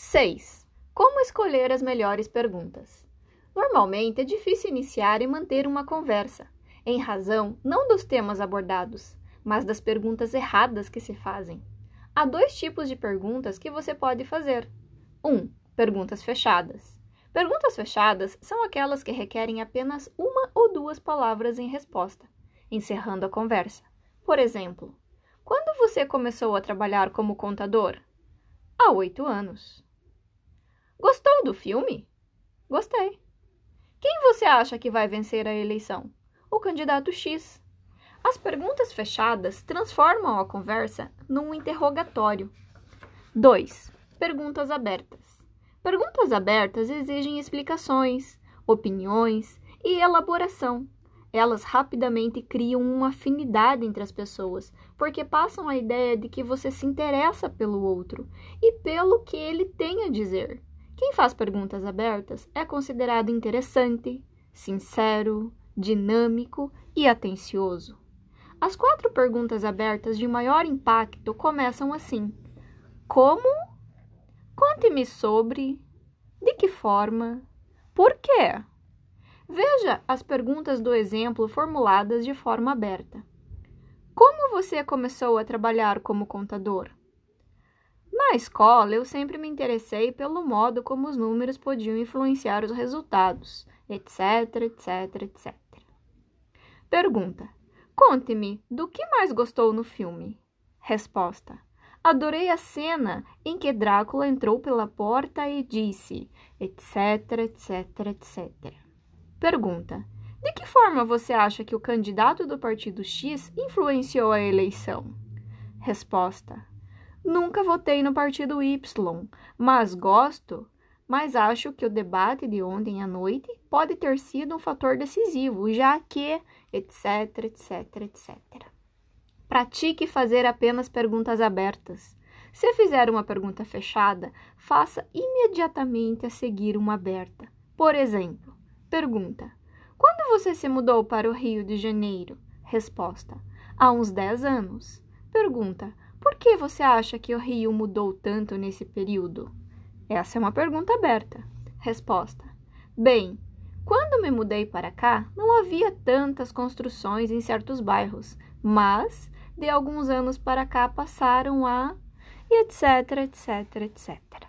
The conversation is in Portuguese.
6. Como escolher as melhores perguntas? Normalmente é difícil iniciar e manter uma conversa, em razão não dos temas abordados, mas das perguntas erradas que se fazem. Há dois tipos de perguntas que você pode fazer. 1. Um, perguntas fechadas. Perguntas fechadas são aquelas que requerem apenas uma ou duas palavras em resposta, encerrando a conversa. Por exemplo, quando você começou a trabalhar como contador? Há oito anos. Gostou do filme? Gostei. Quem você acha que vai vencer a eleição? O candidato X. As perguntas fechadas transformam a conversa num interrogatório. 2. Perguntas abertas. Perguntas abertas exigem explicações, opiniões e elaboração. Elas rapidamente criam uma afinidade entre as pessoas, porque passam a ideia de que você se interessa pelo outro e pelo que ele tem a dizer. Quem faz perguntas abertas é considerado interessante, sincero, dinâmico e atencioso. As quatro perguntas abertas de maior impacto começam assim: Como? Conte-me sobre. De que forma? Por quê? Veja as perguntas do exemplo formuladas de forma aberta. Como você começou a trabalhar como contador? Na escola, eu sempre me interessei pelo modo como os números podiam influenciar os resultados, etc, etc, etc. Pergunta: Conte-me, do que mais gostou no filme? Resposta: Adorei a cena em que Drácula entrou pela porta e disse, etc, etc, etc. Pergunta: De que forma você acha que o candidato do partido X influenciou a eleição? Resposta: Nunca votei no partido Y, mas gosto, mas acho que o debate de ontem à noite pode ter sido um fator decisivo, já que, etc, etc, etc. Pratique fazer apenas perguntas abertas. Se fizer uma pergunta fechada, faça imediatamente a seguir uma aberta. Por exemplo, pergunta: Quando você se mudou para o Rio de Janeiro? Resposta: Há uns 10 anos. Pergunta: por que você acha que o Rio mudou tanto nesse período? Essa é uma pergunta aberta. Resposta: Bem, quando me mudei para cá, não havia tantas construções em certos bairros, mas de alguns anos para cá passaram a. e etc, etc, etc.